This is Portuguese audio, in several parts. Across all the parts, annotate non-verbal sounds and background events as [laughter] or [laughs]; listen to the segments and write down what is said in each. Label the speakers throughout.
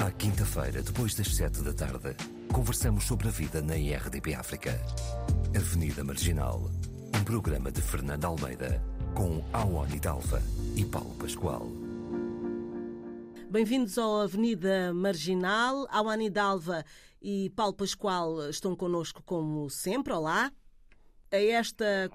Speaker 1: À quinta-feira, depois das sete da tarde, conversamos sobre a vida na IRDP África. Avenida Marginal, um programa de Fernando Almeida, com Awani Dalva e Paulo Pascoal.
Speaker 2: Bem-vindos ao Avenida Marginal. Awani Dalva e Paulo Pascoal estão connosco como sempre. Olá. A esta.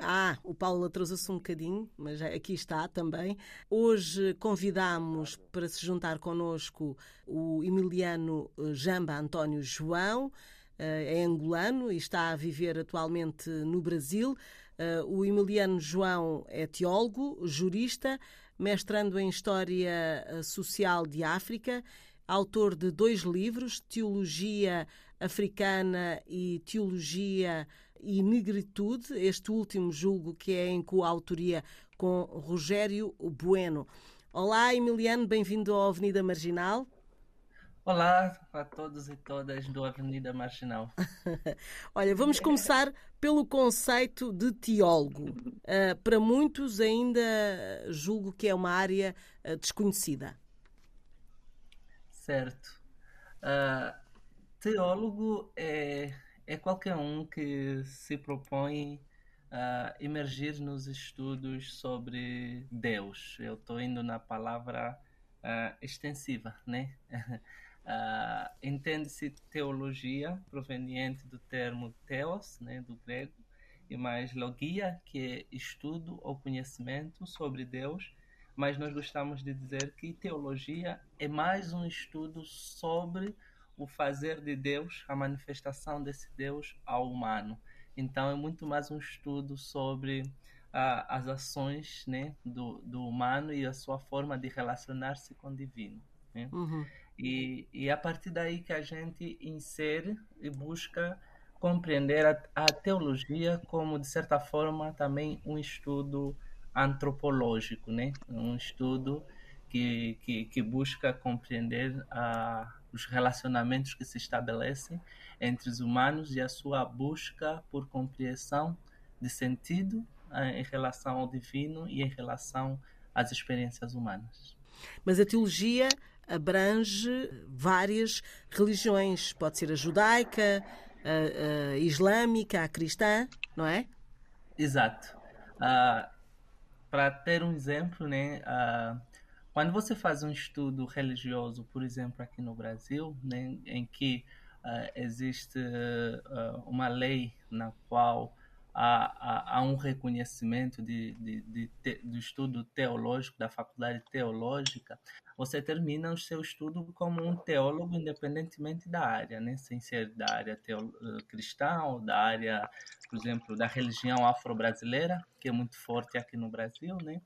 Speaker 2: Ah, o Paulo atrasou-se um bocadinho, mas aqui está também. Hoje convidamos para se juntar connosco o emiliano eh, Jamba António João. Eh, é angolano e está a viver atualmente no Brasil. Eh, o Emiliano João é teólogo, jurista, mestrando em História Social de África, autor de dois livros, Teologia Africana e Teologia e Negritude, este último julgo que é em coautoria com Rogério Bueno. Olá, Emiliano, bem-vindo à Avenida Marginal.
Speaker 3: Olá a todos e todas do Avenida Marginal. [laughs]
Speaker 2: Olha, vamos começar pelo conceito de teólogo. Uh, para muitos, ainda julgo que é uma área uh, desconhecida.
Speaker 3: Certo. Uh, teólogo é é qualquer um que se propõe a emergir nos estudos sobre Deus. Eu estou indo na palavra uh, extensiva, né? uh, [laughs] Entende-se teologia proveniente do termo theos, né, do grego, e mais logia, que é estudo ou conhecimento sobre Deus, mas nós gostamos de dizer que teologia é mais um estudo sobre o fazer de Deus, a manifestação desse Deus ao humano. Então é muito mais um estudo sobre as ações né, do, do humano e a sua forma de relacionar-se com o divino. Né? Uhum. E, e a partir daí que a gente insere e busca compreender a, a teologia como, de certa forma, também um estudo antropológico, né? um estudo que, que, que busca compreender a, os relacionamentos que se estabelecem entre os humanos e a sua busca por compreensão de sentido eh, em relação ao divino e em relação às experiências humanas.
Speaker 2: Mas a teologia abrange várias religiões, pode ser a judaica, a, a islâmica, a cristã, não é?
Speaker 3: Exato. Uh, para ter um exemplo, né, uh, quando você faz um estudo religioso, por exemplo, aqui no Brasil, né, em que uh, existe uh, uma lei na qual há, há, há um reconhecimento de, de, de, de, do estudo teológico, da faculdade teológica, você termina o seu estudo como um teólogo independentemente da área, né? sem ser da área cristã ou da área, por exemplo, da religião afro-brasileira, que é muito forte aqui no Brasil, né?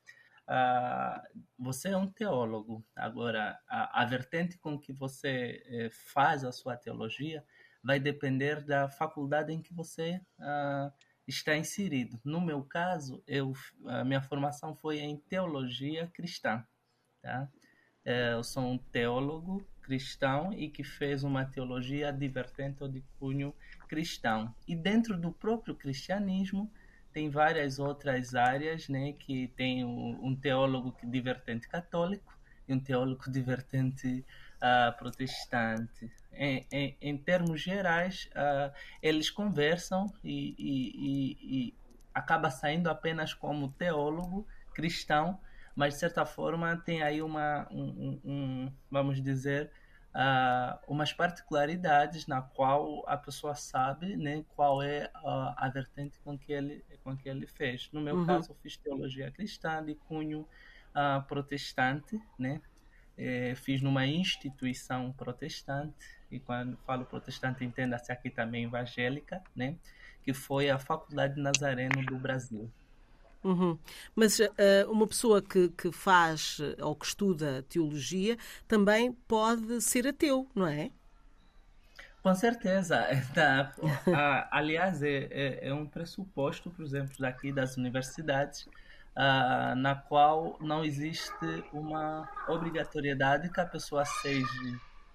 Speaker 3: Uh, você é um teólogo. Agora, a, a vertente com que você eh, faz a sua teologia vai depender da faculdade em que você uh, está inserido. No meu caso, eu, a minha formação foi em teologia cristã. Tá? Eh, eu sou um teólogo cristão e que fez uma teologia de vertente ou de cunho cristão. E dentro do próprio cristianismo, tem várias outras áreas, né, que tem um, teólogo de vertente católico e um teólogo [laughs] de vertente uh, protestante. Em, em, em, termos gerais, uh, eles conversam e, e, e, e acaba saindo apenas como teólogo cristão, mas de certa forma tem aí uma, um, um vamos dizer, uh, umas particularidades na qual a pessoa sabe né, qual é a, a vertente com que, ele, com que ele fez. No meu uhum. caso, eu fiz teologia cristã de cunho uh, protestante, né? É, fiz numa instituição protestante, e quando falo protestante, entenda-se aqui também evangélica, né? que foi a Faculdade Nazareno do Brasil.
Speaker 2: Uhum. Mas uh, uma pessoa que, que faz ou que estuda teologia também pode ser ateu, não é?
Speaker 3: Com certeza. [laughs] Tá. Ah, aliás, é, é, é, um pressuposto, por exemplo, daqui das universidades, ah, na qual não existe uma obrigatoriedade que a pessoa seja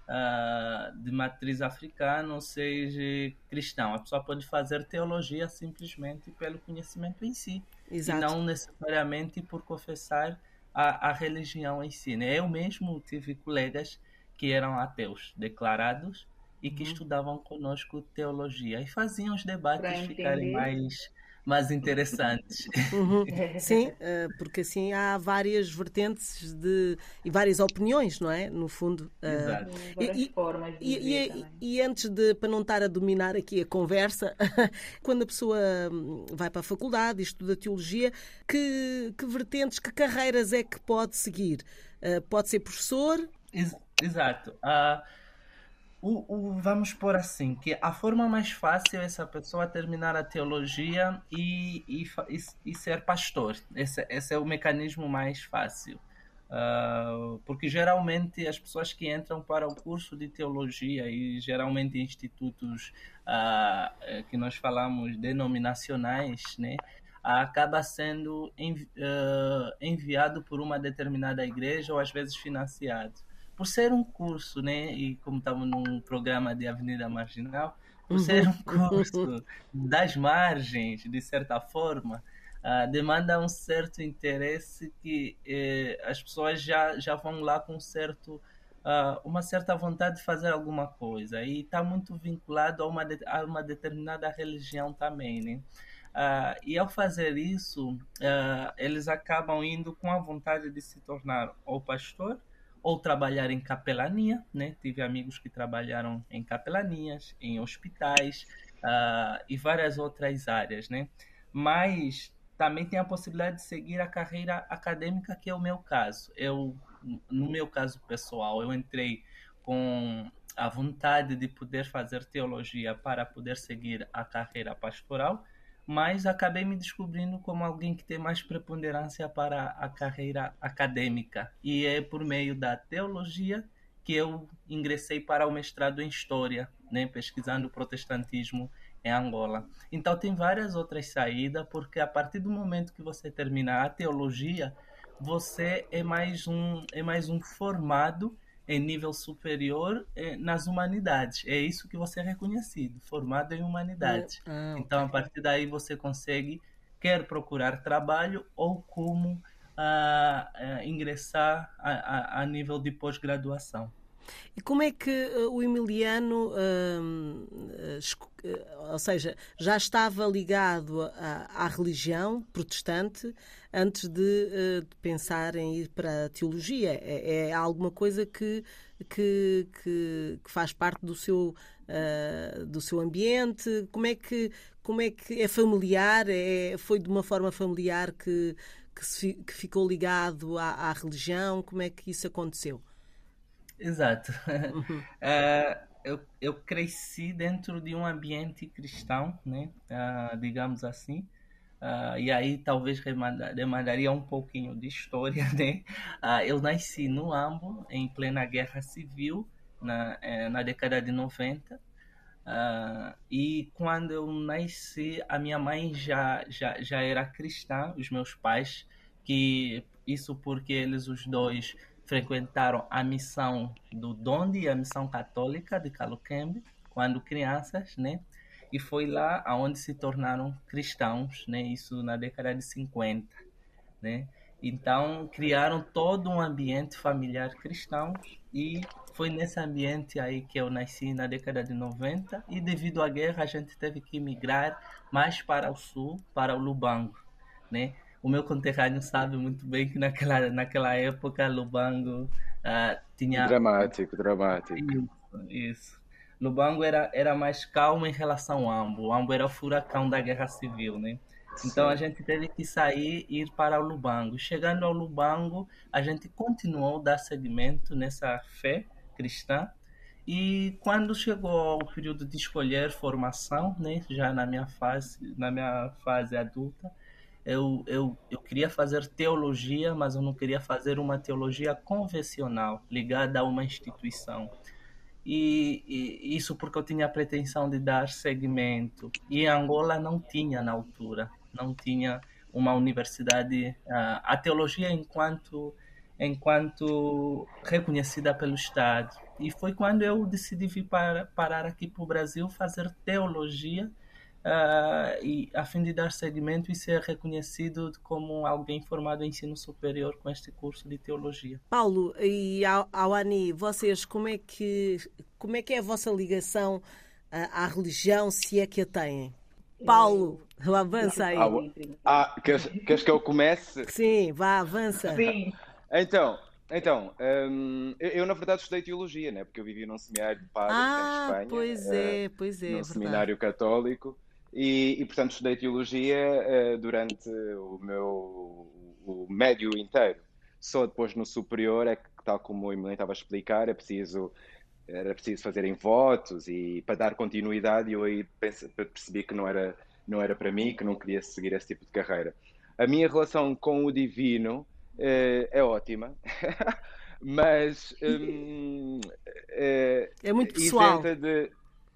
Speaker 3: uh, de matriz africana ou seja cristão. A pessoa pode fazer teologia simplesmente pelo conhecimento em si. Exato. E não necessariamente por confessar a, a religião em si. Né? Eu mesmo tive colegas que eram ateus declarados e que uhum. estudavam conosco teologia e faziam os debates ficarem mais mais interessantes.
Speaker 2: Uhum. [laughs] Sim, eh, porque assim há várias vertentes de, e várias opiniões, não é? No fundo.
Speaker 3: Eh, Exato.
Speaker 2: E, formas de e, e, e, antes de, para não estar a dominar aqui a conversa, [laughs] quando a pessoa hum, vai para a faculdade e estuda teologia, que, que vertentes, que carreiras é que pode seguir? Eh, pode ser professor?
Speaker 3: Exato. Uh, o, o, vamos por assim, que a forma mais fácil é essa pessoa terminar a teologia e, e, e ser pastor. Esse, esse, é o mecanismo mais fácil. Uh, porque geralmente as pessoas que entram para o curso de teologia e geralmente institutos uh, que nós falamos denominacionais, né, acaba sendo envi uh, enviado por uma determinada igreja ou às vezes financiado por ser um curso, né? E como estamos num programa de Avenida Marginal, por ser um uhum. curso das margens, de certa forma, uh, demanda um certo interesse que eh, as pessoas já, já vão lá com certo, uh, uma certa vontade de fazer alguma coisa. E está muito vinculado a uma, de, a uma determinada religião também, né? Uh, e ao fazer isso, eles acabam indo com a vontade de se tornar ou pastor ou trabalhar em capelania, né? Tive amigos que trabalharam em capelanias, em hospitais uh, e várias outras áreas, né? Mas também tem a possibilidade de seguir a carreira acadêmica, que é o meu caso. Eu, no meu caso pessoal, eu entrei com a vontade de poder fazer teologia para poder seguir a carreira pastoral mas acabei me descobrindo como alguém que tem mais preponderância para a carreira acadêmica. E é por meio da teologia que eu ingressei para o mestrado em História, né, pesquisando o protestantismo em Angola. Então tem várias outras saídas, porque a partir do momento que você termina a teologia, você é mais um, é mais um formado em nível superior eh, nas humanidades. É isso que você é reconhecido, formado em humanidades. Ah, então, a partir daí, você consegue, quer procurar trabalho ou como ah, ah, ingressar a, a, a nível de pós-graduação.
Speaker 2: E como é que uh, o Emiliano, uh, uh, ou seja, já estava ligado à, religião protestante antes de, de, pensar em ir para a teologia? É, é alguma coisa que, que, que, que, faz parte do seu, do seu ambiente? Como é que, como é, que é familiar? É, foi de uma forma familiar que, que, se, que ficou ligado à, à religião? Como é que isso aconteceu?
Speaker 3: Exato. uh, [laughs] eu, eu cresci dentro de um ambiente cristão, né? Uh, digamos assim. Uh, e aí talvez demandaria um pouquinho de história, [laughs] né? eu nasci no Ambo, em plena guerra civil, na, eh, na década de 90. e quando eu nasci, a minha mãe já, já, já era cristã, os meus pais, que isso porque eles os dois frequentaram a missão do Donde e a missão católica de Caluquembe, quando crianças, né? E foi lá aonde se tornaram cristãos, né? Isso na década de 50, né? Então, criaram todo um ambiente familiar cristão e foi nesse ambiente aí que eu nasci na década de 90 e devido à guerra a gente teve que migrar mais para o sul, para o Lubango, né? O meu conterrâneo sabe muito bem que naquela, naquela época Lubango uh, tinha.
Speaker 4: Dramático, dramático.
Speaker 3: Isso, isso. Lubango era, era mais calmo em relação ao Ambo. O Ambo era o furacão da guerra civil, né? Então Sim. a gente teve que sair e ir para o Lubango. Chegando ao Lubango, a gente continuou a dar seguimento nessa fé cristã. E quando chegou ao período de escolher formação, né, já na minha fase, na minha fase adulta, eu, eu, eu queria fazer teologia, mas eu não queria fazer uma teologia convencional, ligada a uma instituição. E, e, isso porque eu tinha a pretensão de dar segmento. E Angola não tinha na altura, não tinha uma universidade, a teologia enquanto enquanto reconhecida pelo Estado. E foi quando eu decidi vir para, parar aqui para o Brasil fazer teologia uh, e a fim de dar seguimento e ser reconhecido como alguém formado em ensino superior com este curso de teologia.
Speaker 2: Paulo e Awani, vocês como é que como é que é a vossa ligação à, à religião, se é que a têm? Paulo, avança aí.
Speaker 4: Ah, queres, queres que eu comece?
Speaker 2: Sim, vá, avança.
Speaker 4: Sim. Então, então, um, eu, eu, na verdade estudei teologia, né? Porque eu vivi num seminário de padres
Speaker 2: ah,
Speaker 4: em Espanha.
Speaker 2: Pois é, pois é.
Speaker 4: Num
Speaker 2: é
Speaker 4: seminário católico. E, e, portanto estudei teologia uh, durante o meu o médio inteiro. Só depois no superior é que, tal como o Emilio estava a explicar, é preciso era preciso fazerem votos e para dar continuidade eu aí percebi que não era não era para mim que não queria seguir esse tipo de carreira a minha relação com o divino uh, é ótima [laughs] mas [laughs] um,
Speaker 2: eh, é muito pessoal
Speaker 4: de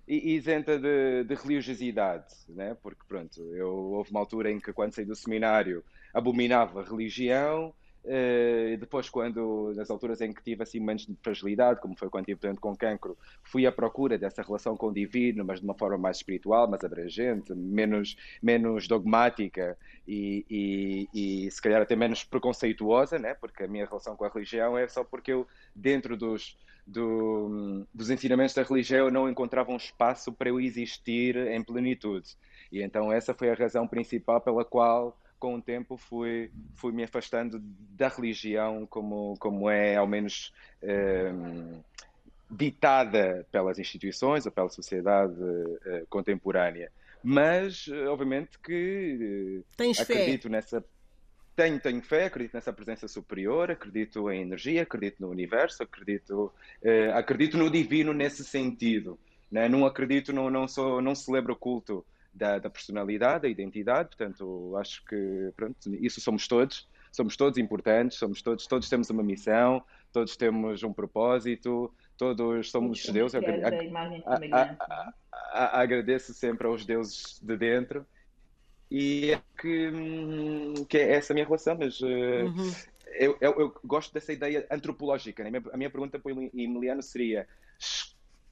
Speaker 4: isenta de, de, religiosidade, né? porque pronto, eu, houve uma altura em que quando saí do seminário abominava religião, Uh, depois, quando, nas alturas em que tive assim momentos de fragilidade, como foi quando tive doente com cancro, fui à procura dessa relação com o divino, mas de uma forma mais espiritual, mais abrangente, menos, menos dogmática e, e, e se calhar até menos preconceituosa, né? porque a minha relação com a religião é só porque eu, dentro dos, do, dos ensinamentos da religião, não encontrava um espaço para eu existir em plenitude. E então essa foi a razão principal pela qual com o tempo fui, fui me afastando da religião como, como é ao menos um, ditada pelas instituições ou pela sociedade uh, contemporânea. Mas, obviamente, que
Speaker 2: Tens
Speaker 4: acredito
Speaker 2: fé.
Speaker 4: nessa. Tenho, tenho fé, acredito nessa presença superior, acredito em energia, acredito no universo, acredito, uh, acredito no divino nesse sentido. Né? Não acredito, não, não, sou, não celebro o culto da, da, personalidade, da identidade, portanto, acho que pronto, isso somos todos, somos todos importantes, somos todos, todos temos uma missão, todos temos um propósito, todos somos
Speaker 5: todos
Speaker 4: deuses.
Speaker 5: agradeço
Speaker 4: sempre aos deuses de dentro e é que, hum, que é essa a minha relação, mas eh, uhum. eu, eu, eu, gosto dessa ideia antropológica. Né? A minha pergunta para o Emiliano seria: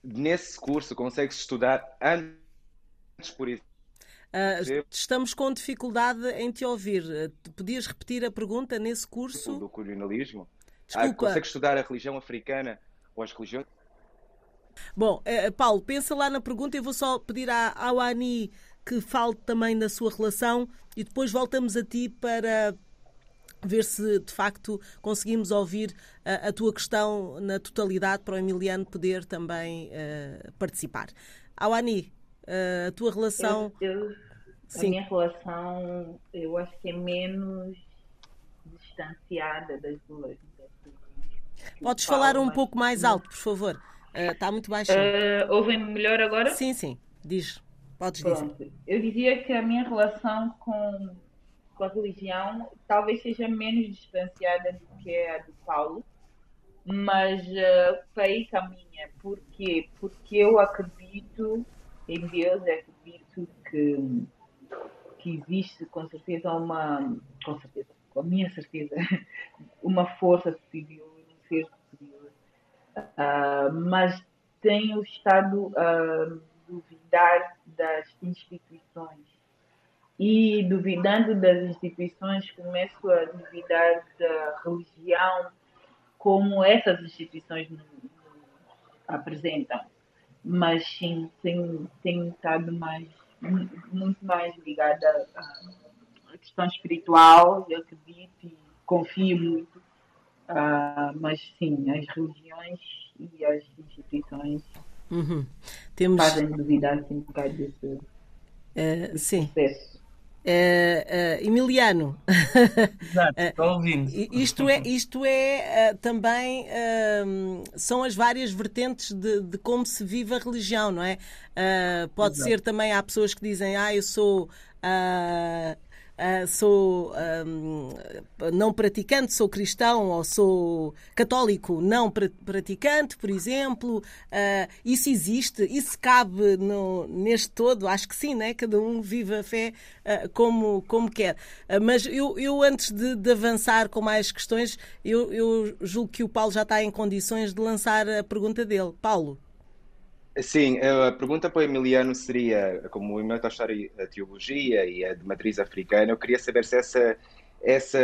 Speaker 4: nesse curso consegue-se estudar antes, por exemplo?
Speaker 2: Uh, estamos com dificuldade em te ouvir. Uh, podias repetir a pergunta nesse curso?
Speaker 4: Do colonialismo?
Speaker 2: Desculpa.
Speaker 4: Ah, consegue estudar a religião africana ou as religiões?
Speaker 2: Bom, uh, Paulo, pensa lá na pergunta. Eu vou só pedir à, ao Ani que fale também da sua relação e depois voltamos a ti para ver se de facto conseguimos ouvir a, a tua questão na totalidade para o Emiliano poder também uh, participar. Awani, uh, a tua relação.
Speaker 5: Eu, eu, a minha relação, eu acho que é menos distanciada das duas.
Speaker 2: Podes falar um pouco mais alto, por favor. Uh, está muito baixo.
Speaker 5: Uh, Ouvem-me melhor agora?
Speaker 2: Sim, sim. Diz. Podes
Speaker 5: Pronto.
Speaker 2: dizer.
Speaker 5: Eu dizia que a minha relação com, com a religião talvez seja menos distanciada do que a do Paulo, mas uh, foi aí caminha. Por quê? Porque eu acredito em Deus, acredito que que existe com certeza uma, com certeza, com a minha certeza, [laughs] uma força superior, um ser superior, uh, mas tenho estado a duvidar das instituições. E duvidando das instituições começo a duvidar da religião como essas instituições apresentam. Mas sim tenho, tenho estado mais muito mais ligada à questão espiritual, eu acredito e confio muito. Uh, mas sim, as religiões e as instituições
Speaker 2: uhum. Temos...
Speaker 5: fazem duvidar assim, um bocado desse, uh,
Speaker 2: sim.
Speaker 5: processo.
Speaker 2: Uh, uh, Emiliano,
Speaker 3: Exato, [laughs] estou ouvindo.
Speaker 2: isto é, isto é também são as várias vertentes de, de, como se vive a religião, não é? pode Exato. ser também há pessoas que dizem, ah, eu sou uh, sou um, não praticante, sou cristão ou sou católico não praticante, por exemplo. Uh, isso existe, isso cabe no, neste todo, acho que sim, né? cada um vive a fé uh, como, como quer. mas eu, eu antes de, de, avançar com mais questões, eu, eu julgo que o Paulo já está em condições de lançar a pergunta dele. Paulo.
Speaker 4: Sim, a pergunta para o Emiliano seria, como o Emiliano está a estudar a teologia e é de matriz africana, eu queria saber se essa, essa,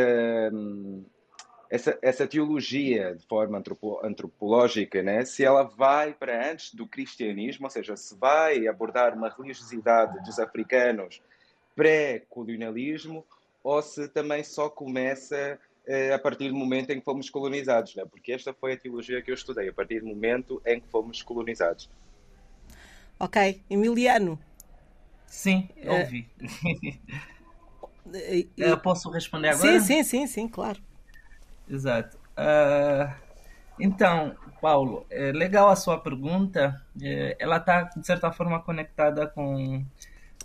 Speaker 4: essa, essa teologia de forma antropo, antropológica, né, se ela vai para antes do cristianismo, ou seja, se vai abordar uma religiosidade dos africanos pré-colonialismo, ou se também só começa eh, a partir do momento em que fomos colonizados, né? porque esta foi a teologia que eu estudei, a partir do momento em que fomos colonizados.
Speaker 2: Ok. Emiliano.
Speaker 3: Sim, eh, ouvi. Uh, [laughs] eu posso responder agora?
Speaker 2: Sim, sim, sim, sim, claro.
Speaker 3: Exato. Uh, então, Paulo, é legal a sua pergunta. É, ela está, de certa forma, conectada com,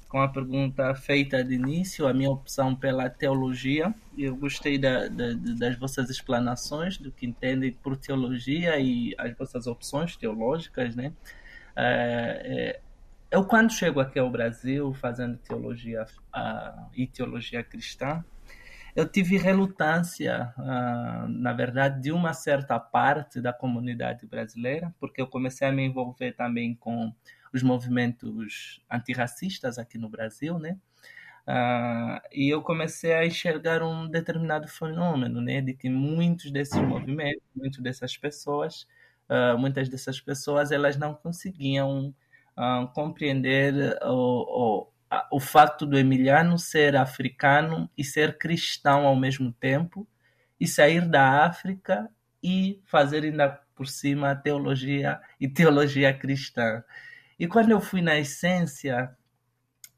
Speaker 3: com a pergunta feita de início, a minha opção pela teologia. Eu gostei da, da, das vossas explanações, do que entendem por teologia e as vossas opções teológicas, né? É, é, eu, quando chego aqui ao Brasil, fazendo teologia uh, e teologia cristã, eu tive relutância, uh, na verdade, de uma certa parte da comunidade brasileira, porque eu comecei a me envolver também com os movimentos antirracistas aqui no Brasil, né? Uh, e eu comecei a enxergar um determinado fenômeno, né, de que muitos desses movimentos, muitas dessas pessoas uh, muitas dessas pessoas elas não conseguiam uh, compreender o, o, o fato do Emiliano ser africano e ser cristão ao mesmo tempo e sair da África e fazer ainda por cima teologia e teologia cristã. E quando eu fui na essência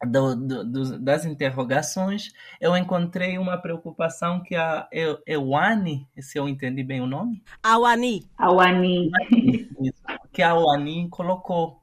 Speaker 3: do, do, do, das interrogações, eu encontrei uma preocupação que a Ewane, se eu entendi bem o nome?
Speaker 2: Awani.
Speaker 5: Awani. [laughs]
Speaker 3: Que a Awani colocou,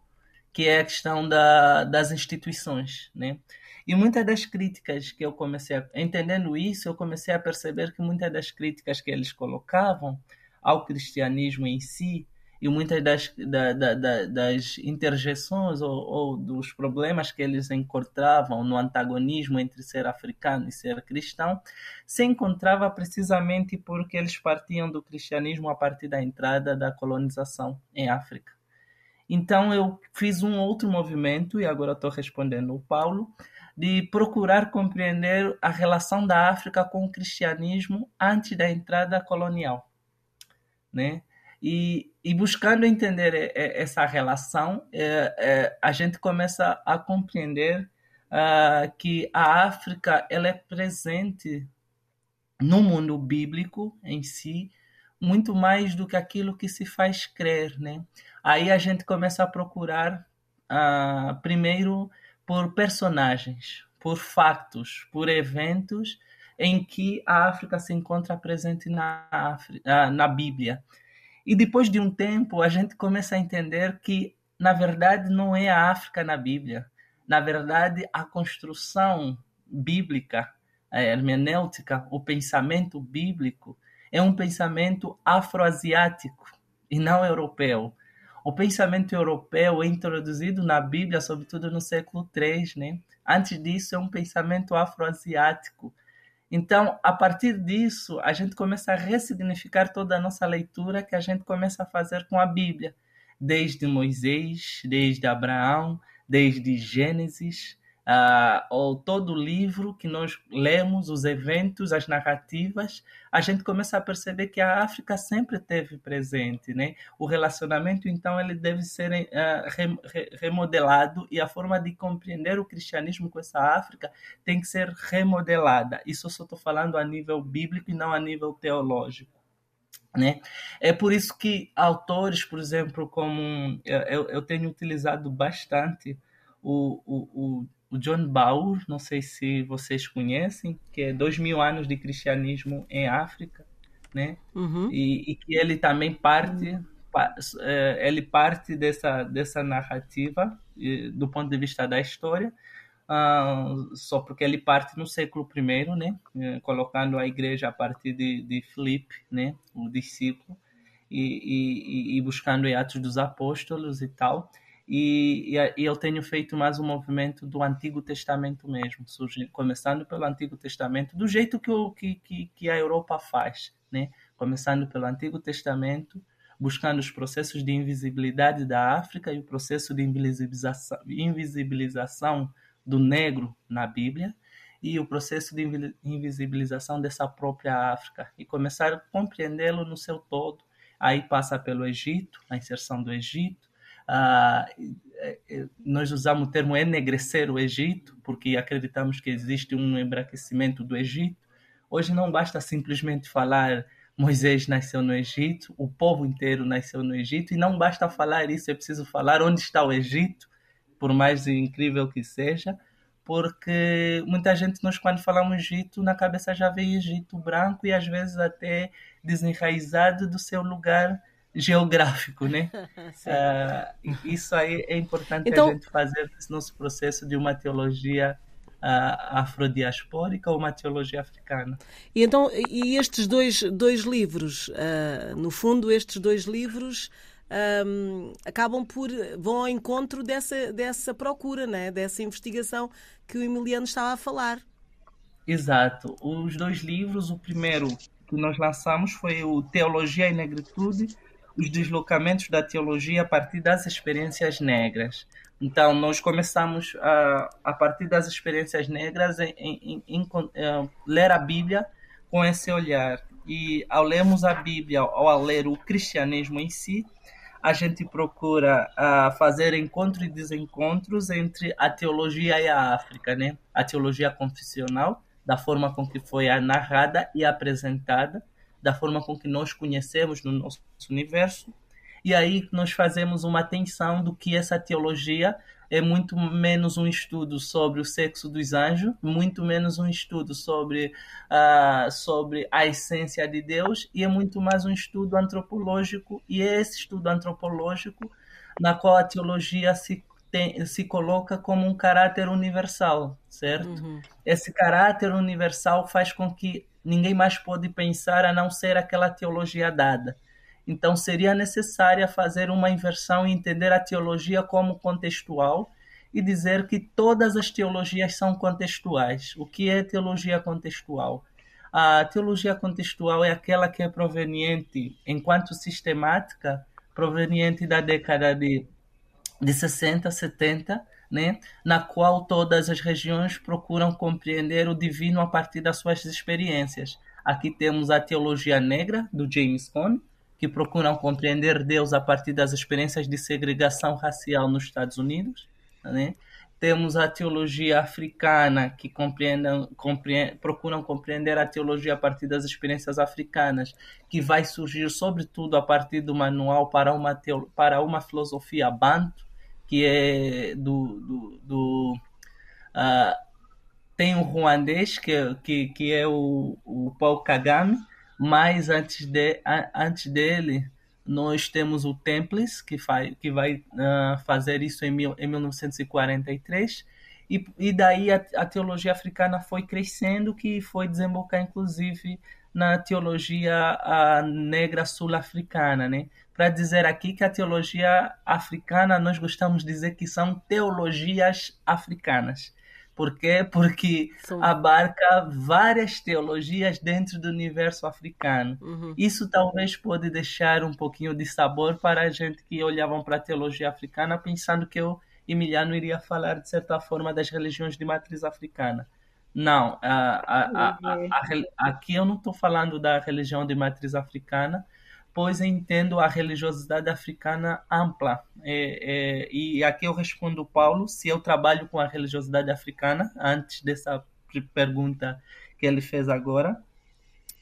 Speaker 3: que é a questão da, das instituições, né? E muitas das críticas que eu comecei a... Entendendo isso, eu comecei a perceber que muitas das críticas que eles colocavam ao cristianismo em si e muitas das, da, da, das interjeções ou, ou, dos problemas que eles encontravam no antagonismo entre ser africano e ser cristão se encontrava precisamente porque eles partiam do cristianismo a partir da entrada da colonização em África. Então eu fiz um outro movimento, e agora estou respondendo o Paulo, de procurar compreender a relação da África com o cristianismo antes da entrada colonial. Né? E, e buscando entender essa relação, é, é, a gente começa a compreender uh, que a África ela é presente no mundo bíblico em si muito mais do que aquilo que se faz crer, né? Aí a gente começa a procurar uh, primeiro por personagens, por fatos, por eventos em que a África se encontra presente na, África, na Bíblia. E depois de um tempo, a gente começa a entender que, na verdade, não é a África na Bíblia. Na verdade, a construção bíblica, a hermenêutica, o pensamento bíblico, é um pensamento afroasiático e não europeu. O pensamento europeu é introduzido na Bíblia, sobretudo no século III. Né? Antes disso, é um pensamento afroasiático então, a partir disso, a gente começa a ressignificar toda a nossa leitura que a gente começa a fazer com a Bíblia, desde Moisés, desde Abraão, desde Gênesis, uh, ou todo o livro que nós lemos, os eventos, as narrativas, a gente começa a perceber que a África sempre teve presente, né? O relacionamento, então, ele deve ser uh, remodelado e a forma de compreender o cristianismo com essa África tem que ser remodelada. Isso eu só estou falando a nível bíblico e não a nível teológico. Né? É por isso que autores, por exemplo, como eu, eu tenho utilizado bastante o, o, o o John Bauer, não sei se vocês conhecem, que é dois mil anos de cristianismo em África, né? Uhum. E, e, que ele também parte, uhum. É, ele parte dessa dessa narrativa do ponto de vista da história, uh, só porque ele parte no século I, né? É, colocando a igreja a partir de, de Filipe, né? O discípulo e, e, e buscando em Atos dos Apóstolos e tal e, e, eu tenho feito mais um movimento do Antigo Testamento mesmo, surge, começando pelo Antigo Testamento, do jeito que, que, que, que a Europa faz, né? começando pelo Antigo Testamento, buscando os processos de invisibilidade da África e o processo de invisibilização, invisibilização do negro na Bíblia e o processo de invisibilização dessa própria África e começar a compreendê-lo no seu todo. Aí passa pelo Egito, a inserção do Egito. Ah, nós usamos o termo enegrecer o Egito, porque acreditamos que existe um embranquecimento do Egito. Hoje não basta simplesmente falar Moisés nasceu no Egito, o povo inteiro nasceu no Egito, e não basta falar isso, é preciso falar onde está o Egito, por mais incrível que seja, porque muita gente, nós quando falamos Egito, na cabeça já vem Egito branco e às vezes até desenraizado do seu lugar geográfico, né? [laughs] uh, isso aí é importante então... a gente fazer esse nosso processo de uma teologia uh, afrodiaspórica ou uma teologia africana.
Speaker 2: E então, e estes dois, dois livros, uh, no fundo, estes dois livros um, acabam por vão ao encontro dessa, dessa procura, né? dessa investigação que o Emiliano estava a falar.
Speaker 3: Exato. Os dois livros, o primeiro que nós lançamos foi o Teologia e Negritude, os deslocamentos da teologia a partir das experiências negras. Então, nós começamos a, a partir das experiências negras em, em, em, em uh, ler a Bíblia com esse olhar. E ao lermos a Bíblia, ao ler o cristianismo em si, a gente procura uh, fazer encontros e desencontros entre a teologia e a África, né? A teologia confessional, da forma com que foi narrada e apresentada, da forma com que nós conhecemos no nosso universo, e aí nós fazemos uma tensão do que essa teologia é muito menos um estudo sobre o sexo dos anjos, muito menos um estudo sobre, uh, sobre a essência de Deus, e é muito mais um estudo antropológico, e é esse estudo antropológico na qual a teologia se, tem, se coloca como um caráter universal, certo? Uhum. Esse caráter universal faz com que ninguém mais pode pensar a não ser aquela teologia dada. Então, seria necessária fazer uma inversão e entender a teologia como contextual e dizer que todas as teologias são contextuais. O que é teologia contextual? A teologia contextual é aquela que é proveniente, enquanto sistemática, proveniente da década de, de 60, 70, né? na qual todas as regiões procuram compreender o divino a partir das suas experiências. Aqui temos a teologia negra, do James Cone, que procuram compreender Deus a partir das experiências de segregação racial nos Estados Unidos. Né? Temos a teologia africana, que compreendem, compreendem, procuram compreender a teologia a partir das experiências africanas, que vai surgir, sobretudo, a partir do manual para uma, teolo, para uma filosofia banto, que é do. do, do uh, tem o ruandês, que, que, que é o, o Paul Kagame, mas antes, de, a, antes dele, nós temos o Temples, que, faz, que vai uh, fazer isso em, mil, em 1943, e, e daí a, a, teologia africana foi crescendo, que foi desembocar, inclusive, na teologia negra sul-africana, né? Para dizer aqui que a teologia africana, nós gostamos de dizer que são teologias africanas. Por quê? Porque São... abarca várias teologias dentro do universo africano. Uhum. Isso talvez pode deixar um pouquinho de sabor para a gente que olhavam para a teologia africana pensando que o Emiliano iria falar, de certa forma, das religiões de matriz africana. Não, a, a, a, aqui eu não estou falando da religião de matriz africana, pois entendo a religiosidade africana ampla. É, é, e aqui eu respondo, Paulo, se eu trabalho com a religiosidade africana, antes dessa pergunta que ele fez agora.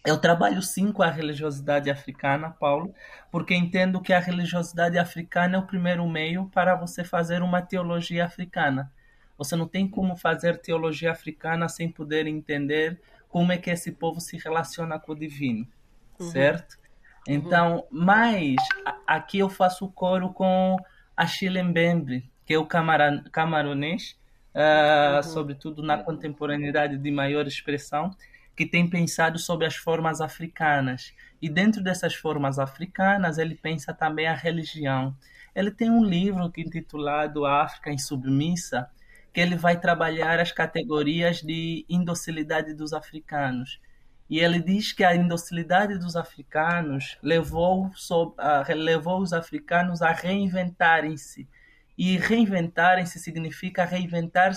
Speaker 3: Eu trabalho sim com a religiosidade africana, Paulo, porque entendo que a religiosidade africana é o primeiro meio para você fazer uma teologia africana. Você não tem como fazer teologia africana sem poder entender como é que esse povo se relaciona com o divino, uhum. certo? Uhum. Então, mas aqui eu faço coro com a Mbembe, que é o camara, camaronês, uh, uhum. sobretudo na contemporaneidade de maior expressão, que tem pensado sobre as formas africanas. E dentro dessas formas africanas, ele pensa também a religião. Ele tem um livro que é intitulado África em Submissa, que ele vai trabalhar as categorias de indocilidade dos africanos. E ele diz que a indocilidade dos africanos levou, levou os africanos a reinventarem-se. E reinventarem-se significa reinventar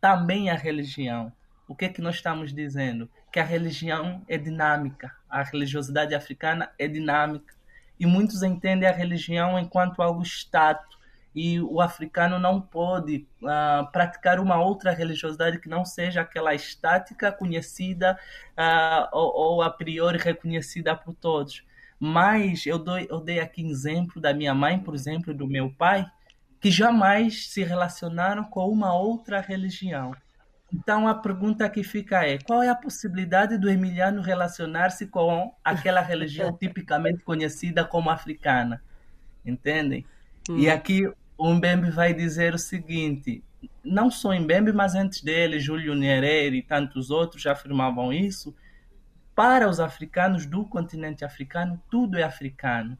Speaker 3: também a religião. O que é que nós estamos dizendo? Que a religião é dinâmica, a religiosidade africana é dinâmica. E muitos entendem a religião enquanto algo estático, e o africano não pode uh, praticar uma outra religiosidade que não seja aquela estática conhecida uh, ou, ou, a priori reconhecida por todos. Mas eu, dou, eu dei aqui exemplo da minha mãe, por exemplo, do meu pai, que jamais se relacionaram com uma outra religião. Então a pergunta que fica é: qual é a possibilidade do Emiliano relacionar-se com aquela religião [laughs] tipicamente conhecida como africana? Entendem? Hum. E aqui o Mbembe vai dizer o seguinte: não só Mbembe, mas antes dele, Júlio Nyerere e tantos outros já afirmavam isso. Para os africanos do continente africano, tudo é africano.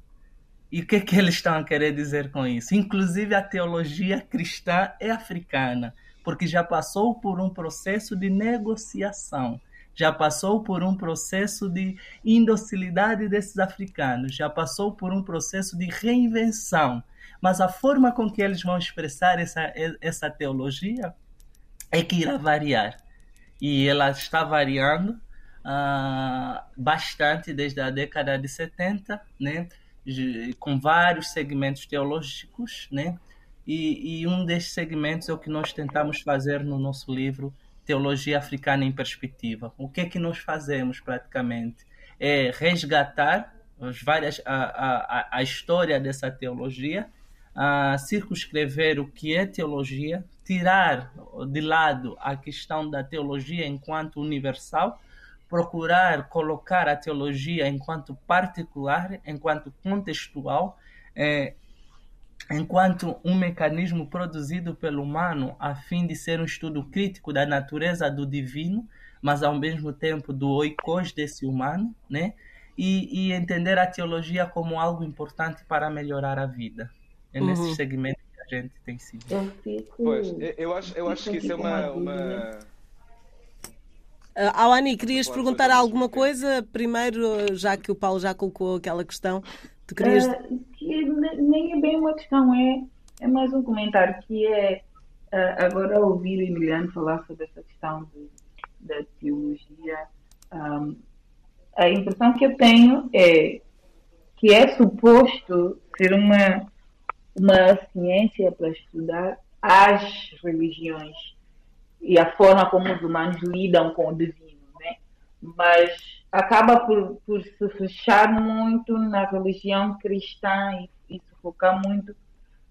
Speaker 3: E o que, que eles estão a querer dizer com isso? Inclusive a teologia cristã é africana, porque já passou por um processo de negociação, já passou por um processo de indocilidade desses africanos, já passou por um processo de reinvenção mas a forma com que eles vão expressar essa, essa teologia é que irá variar. E ela está variando uh, bastante desde a década de 70, né? com vários segmentos teológicos, né? E, e, um desses segmentos é o que nós tentamos fazer no nosso livro Teologia Africana em Perspectiva. O que é que nós fazemos praticamente? É resgatar as várias, a, a, a história dessa teologia a circunscrever o que é teologia, tirar de lado a questão da teologia enquanto universal, procurar colocar a teologia enquanto particular, enquanto contextual, é, enquanto um mecanismo produzido pelo humano a fim de ser um estudo crítico da natureza do divino, mas ao mesmo tempo do oikos desse humano, né? E, e entender a teologia como algo importante para melhorar a vida. É nesse uhum. segmento que a gente tem sido.
Speaker 4: Eu fico. Pois, eu acho, eu acho que isso é uma. uma... Uh,
Speaker 2: Awani, querias perguntar alguma coisa primeiro, já que o Paulo já colocou aquela questão? Tu querias... Uh,
Speaker 5: nem é bem uma questão, é, é mais um comentário que é uh, agora ouvir o Emiliano falar sobre essa questão de, da teologia. Um, a impressão que eu tenho é que é suposto ser uma uma ciência para estudar as religiões e a forma como os humanos lidam com o divino, né? Mas acaba por, por se fechar muito na religião cristã e, e se focar muito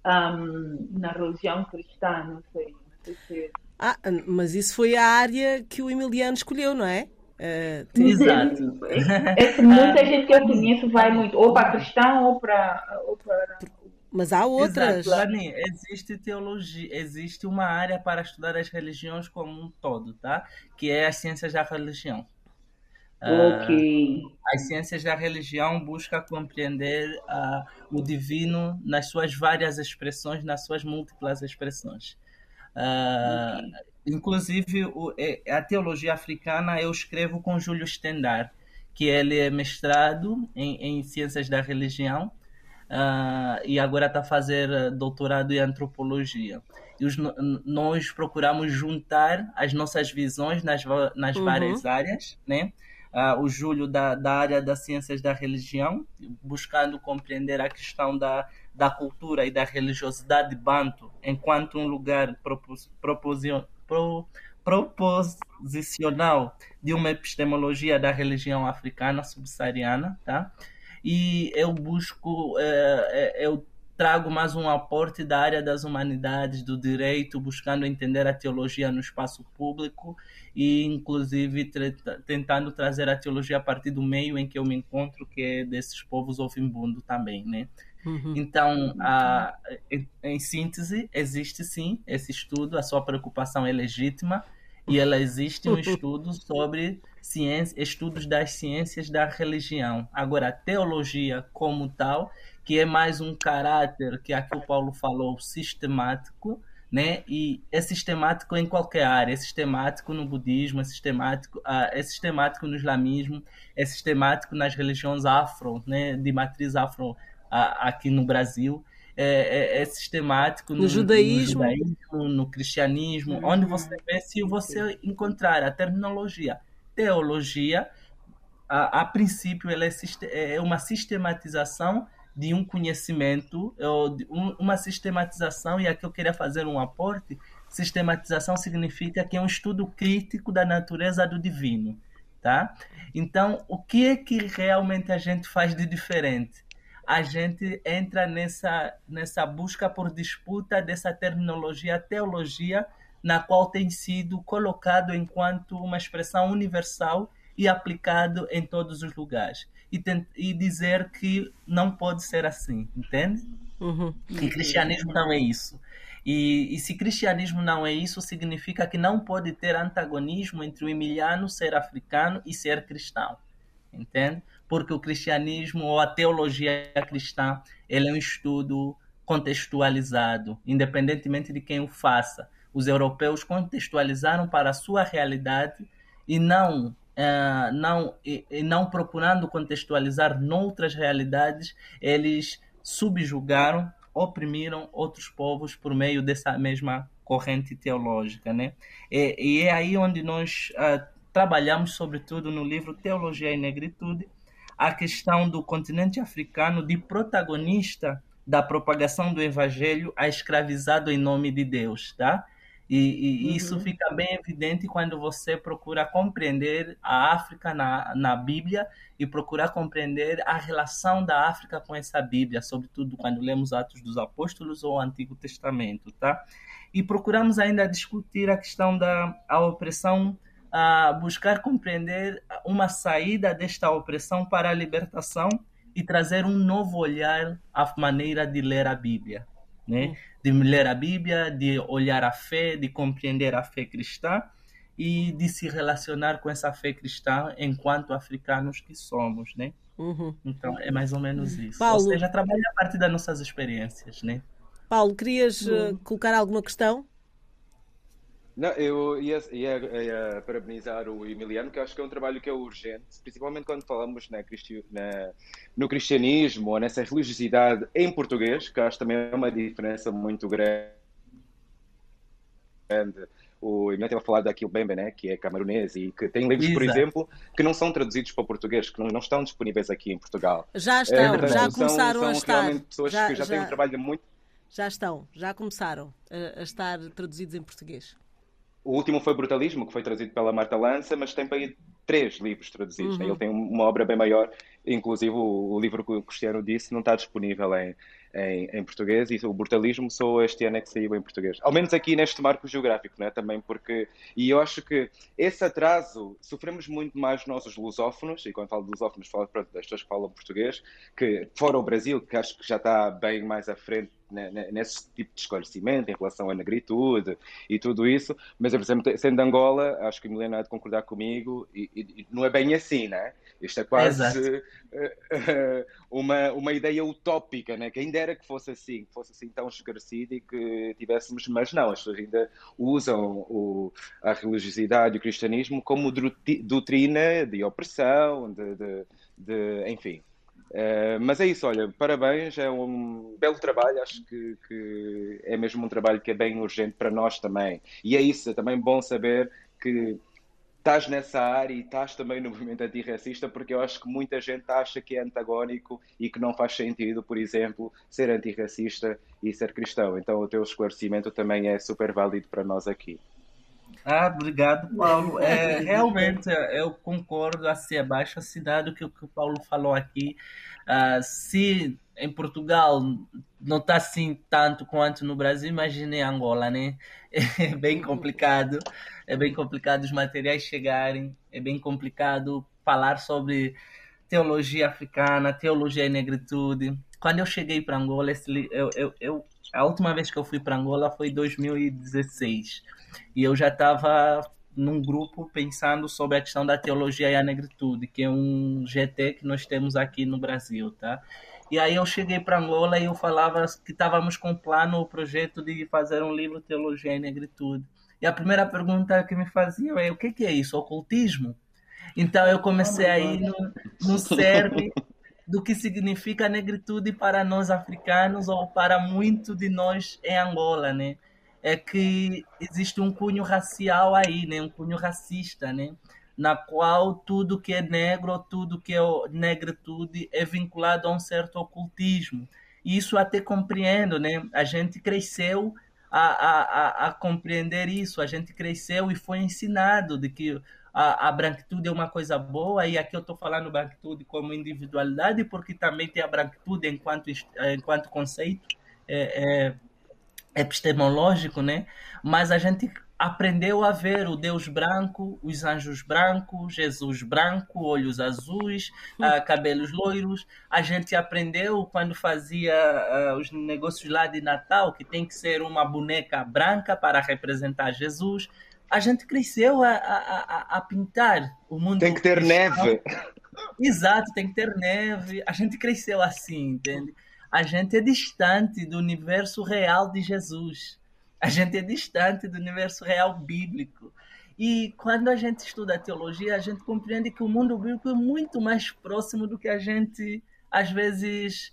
Speaker 5: um, na religião cristã, não sei. Não sei se...
Speaker 2: Ah, mas isso foi a área que o Emiliano escolheu, não é?
Speaker 3: Uh, Exato.
Speaker 5: É, [laughs] é que muita [laughs] gente que eu conheço vai muito ou para cristão ou para, ou para
Speaker 2: mas há outras.
Speaker 3: Exato, Lani, existe teologia, existe uma área para estudar as religiões como um todo, tá? Que é as ciências da religião.
Speaker 5: Ok.
Speaker 3: Uh, as ciências da religião buscam compreender uh, o divino nas suas várias expressões, nas suas múltiplas expressões. Uh, okay. Inclusive, o, é, a teologia africana eu escrevo com Júlio Stendhal, que ele é mestrado em, em ciências da religião uh, e agora está a fazer ah, doutorado em antropologia. E os, nós procuramos juntar as nossas visões nas, nas uhum. várias áreas, né? Uh, o Júlio da, da área das ciências da religião, buscando compreender a questão da, da cultura e da religiosidade banto enquanto um lugar propos, proposio, pro, proposicional de uma epistemologia da religião africana subsaariana, tá? E eu busco, é, é, eu trago mais um aporte da área das humanidades, do direito, buscando entender a teologia no espaço público e, inclusive, tentando trazer a teologia a partir do meio em que eu me encontro, que é desses povos ovimbundo também, né? Uhum. Então, a, em, em síntese, existe sim esse estudo, a sua preocupação é legítima e ela existe um [laughs] estudo sobre ciência, estudos das ciências da religião. Agora, a teologia como tal, que é mais um caráter que aqui o Paulo falou sistemático, né? E é sistemático em qualquer área, é sistemático no budismo, é sistemático, uh, é sistemático no islamismo, é sistemático nas religiões afro, né? De matriz afro aqui no Brasil. É, é, é sistemático no,
Speaker 2: no, judaísmo.
Speaker 3: no, judaísmo, no cristianismo, uhum. onde você vê se você encontrar a terminologia teologia, a, a princípio ela é, é uma sistematização de um conhecimento, uma sistematização, e aqui eu queria fazer um aporte, sistematização significa que é um estudo crítico da natureza do divino, tá? Então, o que é que realmente a gente faz de diferente? A gente entra nessa, nessa busca por disputa dessa terminologia, teologia, na qual tem sido colocado enquanto uma expressão universal e aplicado em todos os lugares e, e dizer que não pode ser assim, entende?
Speaker 2: Uhum.
Speaker 3: Que cristianismo não é isso. E, e, se cristianismo não é isso, significa que não pode ter antagonismo entre o emiliano ser africano e ser cristão, entende? Porque o cristianismo ou a teologia cristã, ele é um estudo contextualizado, independentemente de quem o faça. Os europeus contextualizaram para a sua realidade e não uh, não, e, e não procurando contextualizar noutras realidades, eles subjugaram, oprimiram outros povos por meio dessa mesma corrente teológica, né? E, e é aí onde nós uh, trabalhamos, sobretudo no livro Teologia e Negritude, a questão do continente africano de protagonista da propagação do evangelho a escravizado em nome de Deus, tá? E, e uhum. isso fica bem evidente quando você procura compreender a África na, na Bíblia e procurar compreender a relação da África com essa Bíblia, sobretudo quando lemos Atos dos Apóstolos ou o Antigo Testamento, tá? E procuramos ainda discutir a questão da a opressão, a buscar compreender uma saída desta opressão para a libertação e trazer um novo olhar à maneira de ler a Bíblia, né? Uhum de ler a Bíblia, de olhar a fé, de compreender a fé cristã e de se relacionar com essa fé cristã enquanto africanos que somos, né?
Speaker 2: Uhum.
Speaker 3: Então é mais ou menos isso.
Speaker 2: Paulo,
Speaker 3: ou seja, trabalha a partir das nossas experiências, né?
Speaker 2: Paulo, querias uh, colocar alguma questão?
Speaker 4: Não, eu ia, ia, ia, parabenizar o Emiliano, que eu acho que é um trabalho que é urgente, principalmente quando falamos na, na, no cristianismo ou nessa religiosidade em português, que acho também é uma diferença muito grande. O Emiliano estava a falar daquilo Bembe, né, que é camerunês e que tem livros, Exato. por exemplo, que não são traduzidos para o português, que não, não estão disponíveis aqui em Portugal.
Speaker 2: Já estão, é, portanto, já começaram
Speaker 4: são,
Speaker 2: a estar.
Speaker 4: realmente pessoas já, que já, já têm um trabalho muito.
Speaker 2: Já estão, já começaram a, a estar traduzidos em português.
Speaker 4: O último foi Brutalismo, que foi traduzido pela Marta Lança, mas tem para aí três livros traduzidos. Né? Uhum. Né? Ele tem uma obra bem maior, inclusive o, o, livro que o Cristiano disse não está disponível em, em, em, português e o Brutalismo só este ano é que saiu em português. Ao menos aqui neste marco geográfico, né? também porque... E eu acho que esse atraso, sofremos muito mais nós os lusófonos, e quando falo de lusófonos falo pronto, das pessoas que falam português, que fora o Brasil, que acho que já está bem mais à frente nesse tipo de esclarecimento em relação à negritude e tudo isso, mas, por exemplo, sendo Angola, acho que o Milena há de concordar comigo, e, e, não é bem assim, né? Isto é quase uh, [laughs] uma, uma ideia utópica, né? que ainda era que fosse assim, que fosse assim tão esclarecido e que tivéssemos, mas não, as pessoas ainda usam o, a religiosidade e o cristianismo como doutrina de opressão, de, de, de enfim. Uh, mas é isso, olha, parabéns, é um belo trabalho, acho que, que, é mesmo um trabalho que é bem urgente para nós também. E é isso, é também bom saber que estás nessa área e estás também no [laughs] movimento antirracista, porque eu acho que muita gente acha que é antagónico e que não faz sentido, por exemplo, ser antirracista e ser cristão. Então o teu esclarecimento também é super válido para nós aqui.
Speaker 3: Ah, obrigado, Paulo. [laughs] É, realmente, eu concordo, assim, abaixo assinado que o que o Paulo falou aqui. Uh, se em Portugal não está assim tanto quanto no Brasil, imagine em Angola, né? [laughs] É bem complicado, é bem complicado os materiais chegarem, é bem complicado falar sobre teologia africana, teologia e negritude. Quando eu cheguei para Angola, eu, eu, eu, a última vez que eu fui para Angola foi em 2016 e eu já estava num grupo pensando sobre a questão da teologia e a negritude, que é um GT que nós temos aqui no Brasil, tá? E aí eu cheguei para Angola e eu falava que estávamos com um plano, o projeto de fazer um livro Teologia e Negritude. E a primeira pergunta que me faziam é: o que, que é isso? Ocultismo? Então eu comecei a ir no, no cerne do que significa negritude para nós africanos ou para muito de nós em Angola, né? É que existe um cunho racial aí, né? Um cunho racista, né? na qual tudo que é negro, tudo que é negritude é vinculado a um certo ocultismo. E isso até compreendo, né? A gente cresceu a, a, a, a compreender isso, a gente cresceu e foi ensinado de que a, a branquitude é uma coisa boa, e aqui eu estou falando branquitude como individualidade, porque também tem a branquitude enquanto, enquanto conceito é, é, epistemológico, né? Mas a gente aprendeu a ver o Deus branco, os anjos brancos, Jesus branco, olhos azuis, uh, cabelos loiros. A gente aprendeu quando fazia uh, os negócios lá de Natal que tem que ser uma boneca branca para representar Jesus. A gente cresceu a, a, a pintar o mundo.
Speaker 4: Tem que ter neve.
Speaker 3: Exato, tem que ter neve. A gente cresceu assim, entende? A gente é distante do universo real de Jesus a gente é distante do universo real bíblico. E quando a gente estuda a teologia, a gente compreende que o mundo bíblico é muito mais próximo do que a gente às vezes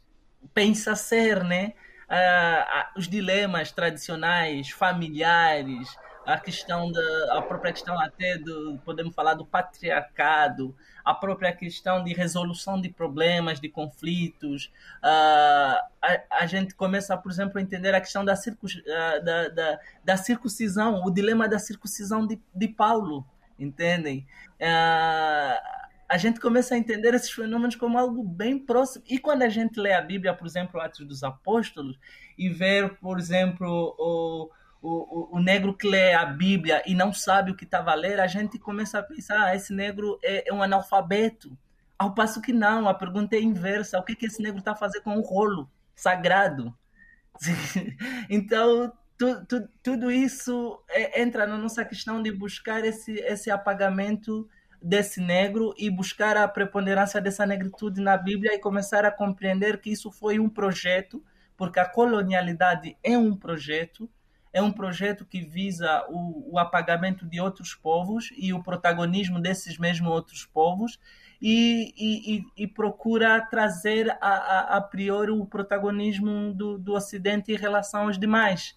Speaker 3: pensa ser, né? Ah, os dilemas tradicionais, familiares, a questão da a própria questão até do podemos falar do patriarcado a própria questão de resolução de problemas de conflitos uh, a, a, gente começa por exemplo a entender a questão da, circun, uh, da, da, da, circuncisão o dilema da circuncisão de, de Paulo entendem uh, a gente começa a entender esses fenômenos como algo bem próximo. E quando a gente lê a Bíblia, por exemplo, Atos dos Apóstolos, e ver, por exemplo, o, o, o, negro que lê a Bíblia e não sabe o que está a ler, a gente começa a pensar, ah, esse negro é, é, um analfabeto. Ao passo que não, a pergunta é inversa. O que, que esse negro está a fazer com o rolo sagrado? [laughs] então, tu, tu, tudo isso é, entra na nossa questão de buscar esse, esse apagamento desse negro e buscar a preponderância dessa negritude na Bíblia e começar a compreender que isso foi um projeto, porque a colonialidade é um projeto, é um projeto que visa o, o apagamento de outros povos e o protagonismo desses mesmos outros povos e, e, e, procura trazer a, a, a, priori o protagonismo do, do Ocidente em relação aos demais.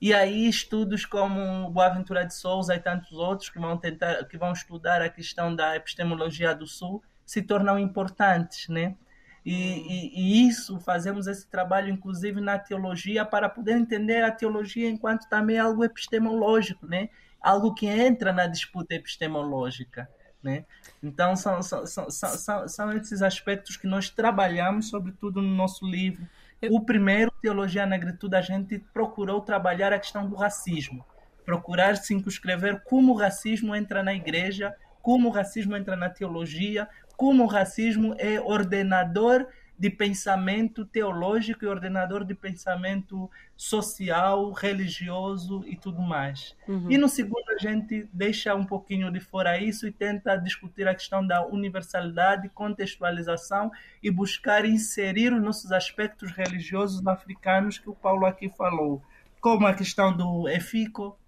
Speaker 3: E aí estudos como Boaventura de Souza e tantos outros que vão tentar, que vão estudar a questão da epistemologia do Sul se tornam importantes, né? E, e, e, isso, fazemos esse trabalho, inclusive, na teologia, para poder entender a teologia enquanto também algo epistemológico, né? algo que entra na disputa epistemológica. Né? Então, são, são, são, são, são esses aspectos que nós trabalhamos, sobretudo no nosso livro. O primeiro, Teologia na Negritude, a gente procurou trabalhar a questão do racismo, procurar circunscrever como o racismo entra na igreja, como o racismo entra na teologia, como o racismo é ordenador de pensamento teológico e ordenador de pensamento social, religioso e tudo mais. Uhum. E no segundo a gente deixa um pouquinho de fora isso e tenta discutir a questão da universalidade, contextualização e buscar inserir os nossos aspectos religiosos africanos que o Paulo aqui falou, como a questão do efico,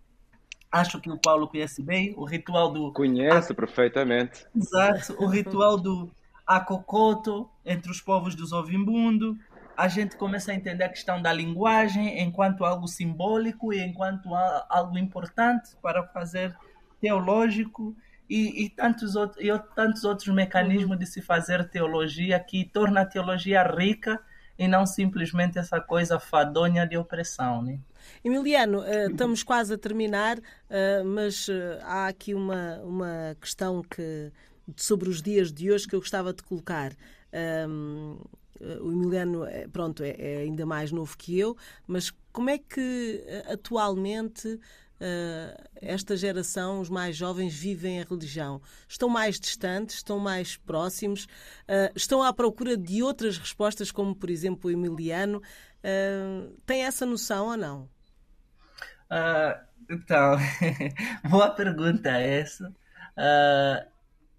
Speaker 3: acho que o Paulo conhece bem, o ritual do.
Speaker 4: Conhece perfeitamente.
Speaker 3: Exato, o ritual do Akokoto entre os povos dos Ovimbundo. A gente começa a entender a questão da linguagem enquanto algo simbólico e enquanto algo importante para fazer teológico e, e tantos, outros, e tantos outros mecanismos uhum. de se fazer teologia que torna a teologia rica e não simplesmente essa coisa fadonha de opressão. Né?
Speaker 2: Emiliano, uh, estamos quase a terminar, uh, mas uh, há aqui uma, uma questão que, sobre os dias de hoje que eu gostava de colocar. Um, o Emiliano, pronto, é, é, ainda mais novo que eu, mas como é que atualmente esta geração, os mais jovens, vivem a religião? Estão mais distantes? Estão mais próximos? estão à procura de outras respostas, como por exemplo o Emiliano? tem essa noção ou não?
Speaker 3: Uh, então, [laughs] boa pergunta essa. Uh,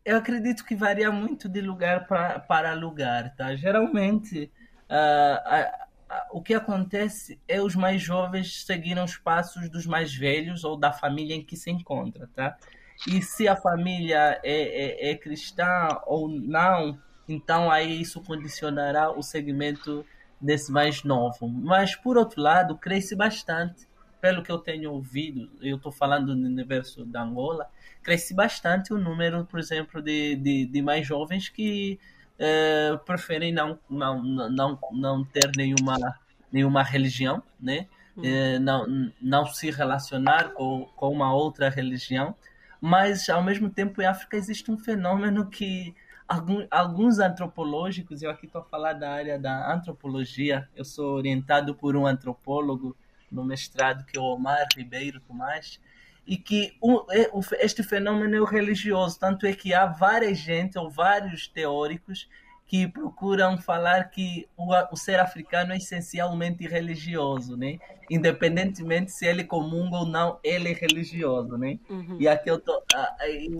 Speaker 3: eu acredito que varia muito de lugar pra, para lugar, tá? Geralmente, uh, o que acontece é os mais jovens seguiram os passos dos mais velhos ou da família em que se encontra, tá? E se a família é, é, é cristã ou não, então aí isso condicionará o segmento desse mais novo. Mas, por outro lado, cresce bastante, pelo que eu tenho ouvido, eu estou falando no universo da Angola, cresce bastante o número, por exemplo, de, de, de mais jovens que é, preferem não, não, não, não ter nenhuma, nenhuma religião, né? É, não, não se relacionar com, com uma outra religião, mas ao mesmo tempo em África existe um fenômeno que alguns, alguns antropológicos, eu aqui estou a falar da área da antropologia, eu sou orientado por um antropólogo no mestrado que é o Omar Ribeiro Tomás, e que o, este fenômeno é o religioso, tanto é que há várias gente ou vários teóricos que procuram falar que o, o, ser africano é essencialmente religioso, né? Independentemente se ele comunga ou não, ele é religioso, né? Uhum. E aqui eu tô,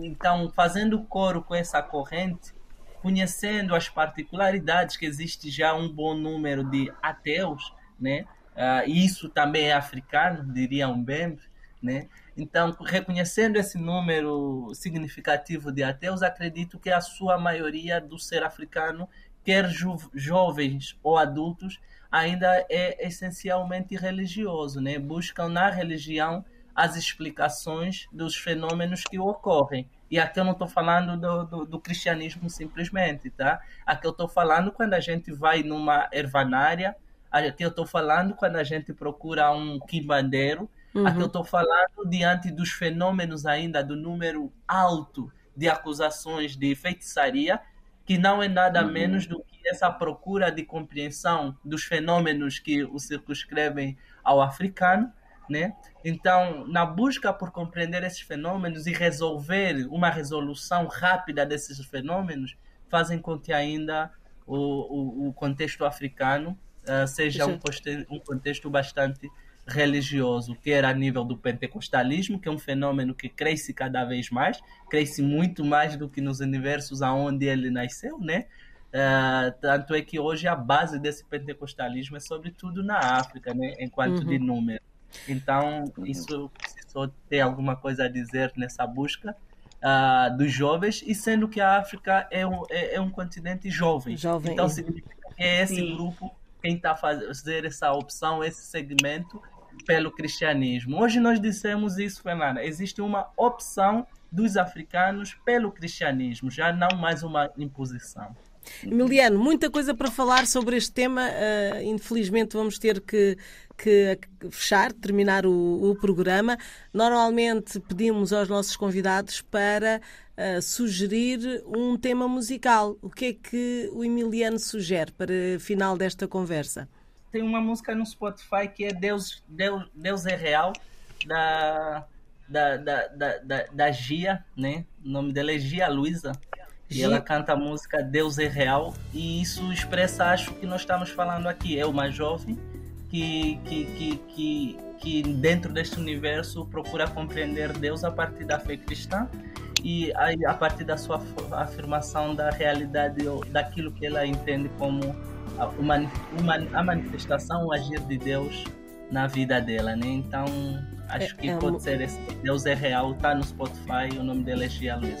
Speaker 3: então fazendo coro com essa corrente, conhecendo as particularidades que existe já um bom número de ateus, né? Uh, isso também é africano, diria um bem, né? Então, reconhecendo esse número significativo de ateus, acredito que a sua maioria do ser africano, quer jo jovens ou adultos, ainda é essencialmente religioso, né? Buscam na religião as explicações dos fenômenos que ocorrem. E aqui eu não estou falando do, do, do, cristianismo simplesmente, tá? Aqui eu estou falando quando a gente vai numa ervanária, aqui eu estou falando quando a gente procura um quimbandeiro, Uhum. Aqui eu estou falando diante dos fenômenos ainda do número alto de acusações de feitiçaria, que não é nada uhum. menos do que essa procura de compreensão dos fenômenos que o circunscrevem ao africano, né? Então, na busca por compreender esses fenômenos e resolver uma resolução rápida desses fenômenos, fazem com que ainda o, o, o contexto africano uh, seja um, um contexto bastante religioso, quer a nível do pentecostalismo, que é um fenômeno que cresce cada vez mais, cresce muito mais do que nos universos aonde ele nasceu, né? Uh, tanto é que hoje a base desse pentecostalismo é sobretudo na África, né? Enquanto uhum. de número. Então, uhum. isso precisou ter alguma coisa a dizer nessa busca uh, dos jovens, e sendo que a África é um, é, é um continente jovem. jovem. Então, significa que é esse Sim. grupo quem está fazer essa opção, esse segmento, pelo cristianismo. Hoje nós dissemos isso, Fernanda. Existe uma opção dos africanos pelo cristianismo, já não mais uma imposição.
Speaker 2: Emiliano, muita coisa para falar sobre este tema. Uh, infelizmente, vamos ter que, que fechar, terminar o, o, programa. Normalmente, pedimos aos nossos convidados para uh, sugerir um tema musical. O que é que o Emiliano sugere para final desta conversa?
Speaker 3: tem uma música no Spotify que é Deus, Deus, Deus é Real, da, da, da, da, da, da Gia, né? O nome dela é Gia Luiza. E ela canta a música Deus é Real. E isso expressa, acho, que nós estamos falando aqui. É uma jovem que, que, que, que, que dentro deste universo procura compreender Deus a partir da fé cristã e a, a partir da sua afirmação da realidade daquilo que ela entende como a, a manifestação, o agir de Deus na vida dela, né? Então, acho que é, é pode um... ser esse. Deus é real, tá no Spotify, o nome dela é Gia Luiz.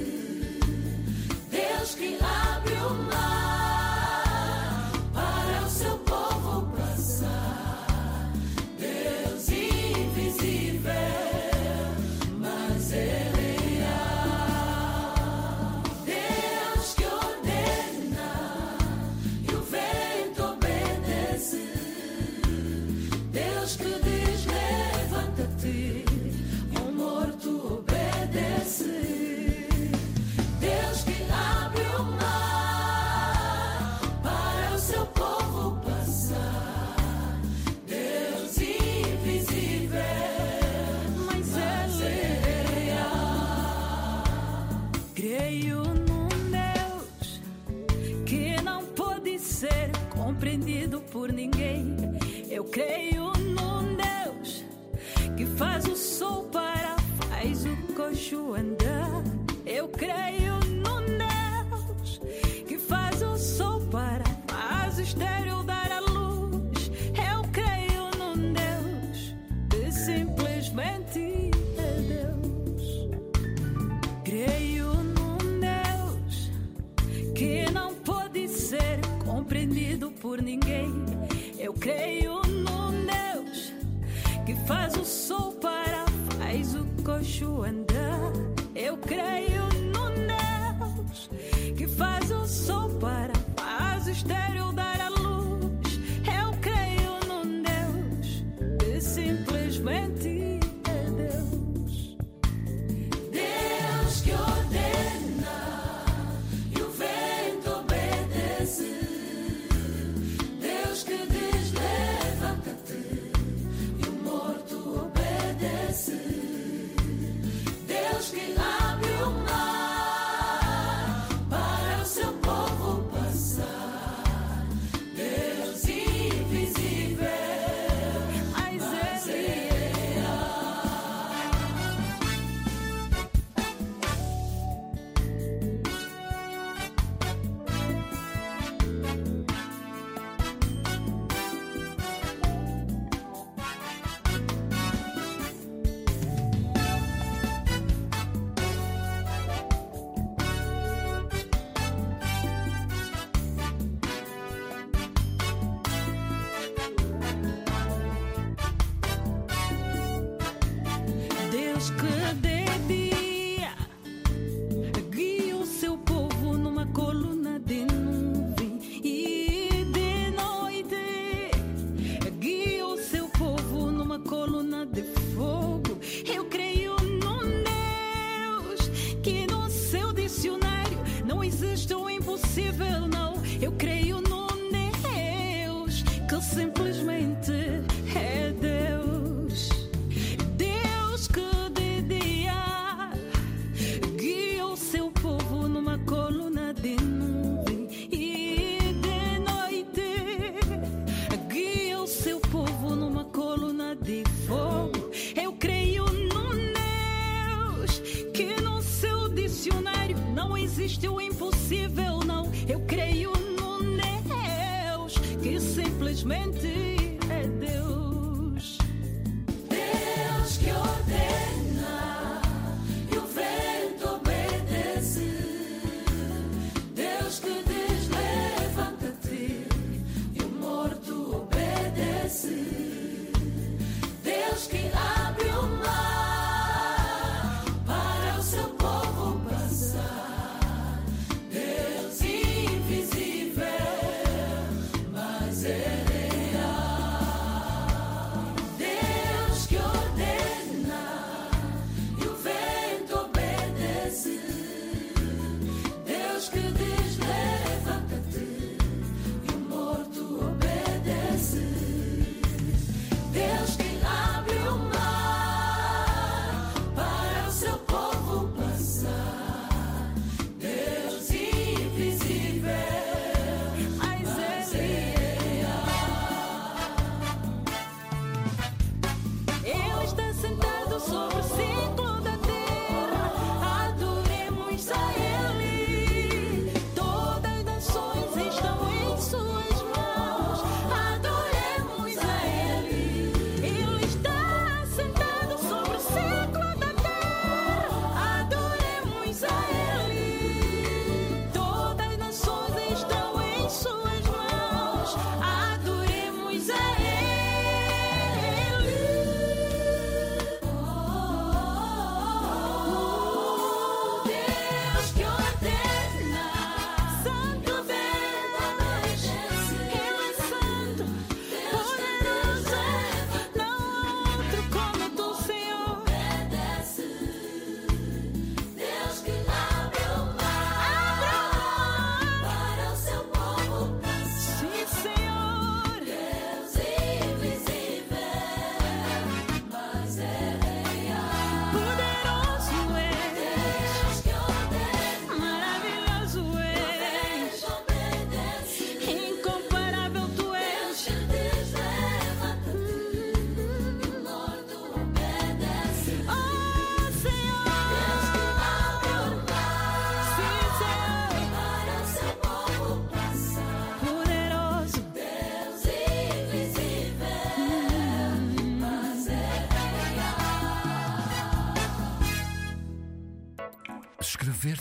Speaker 6: existe o impossível, não. Eu creio no Deus que simplesmente é Deus.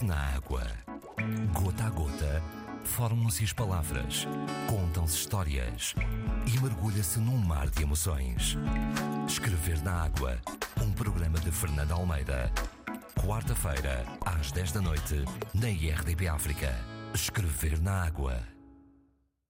Speaker 1: Na água. Gota a gota, formam-se as palavras, contam-se histórias e mergulha-se num mar de emoções. Escrever na água. Um programa de Fernando Almeida. Quarta-feira, às 10 da noite, na IRDP África. Escrever na água.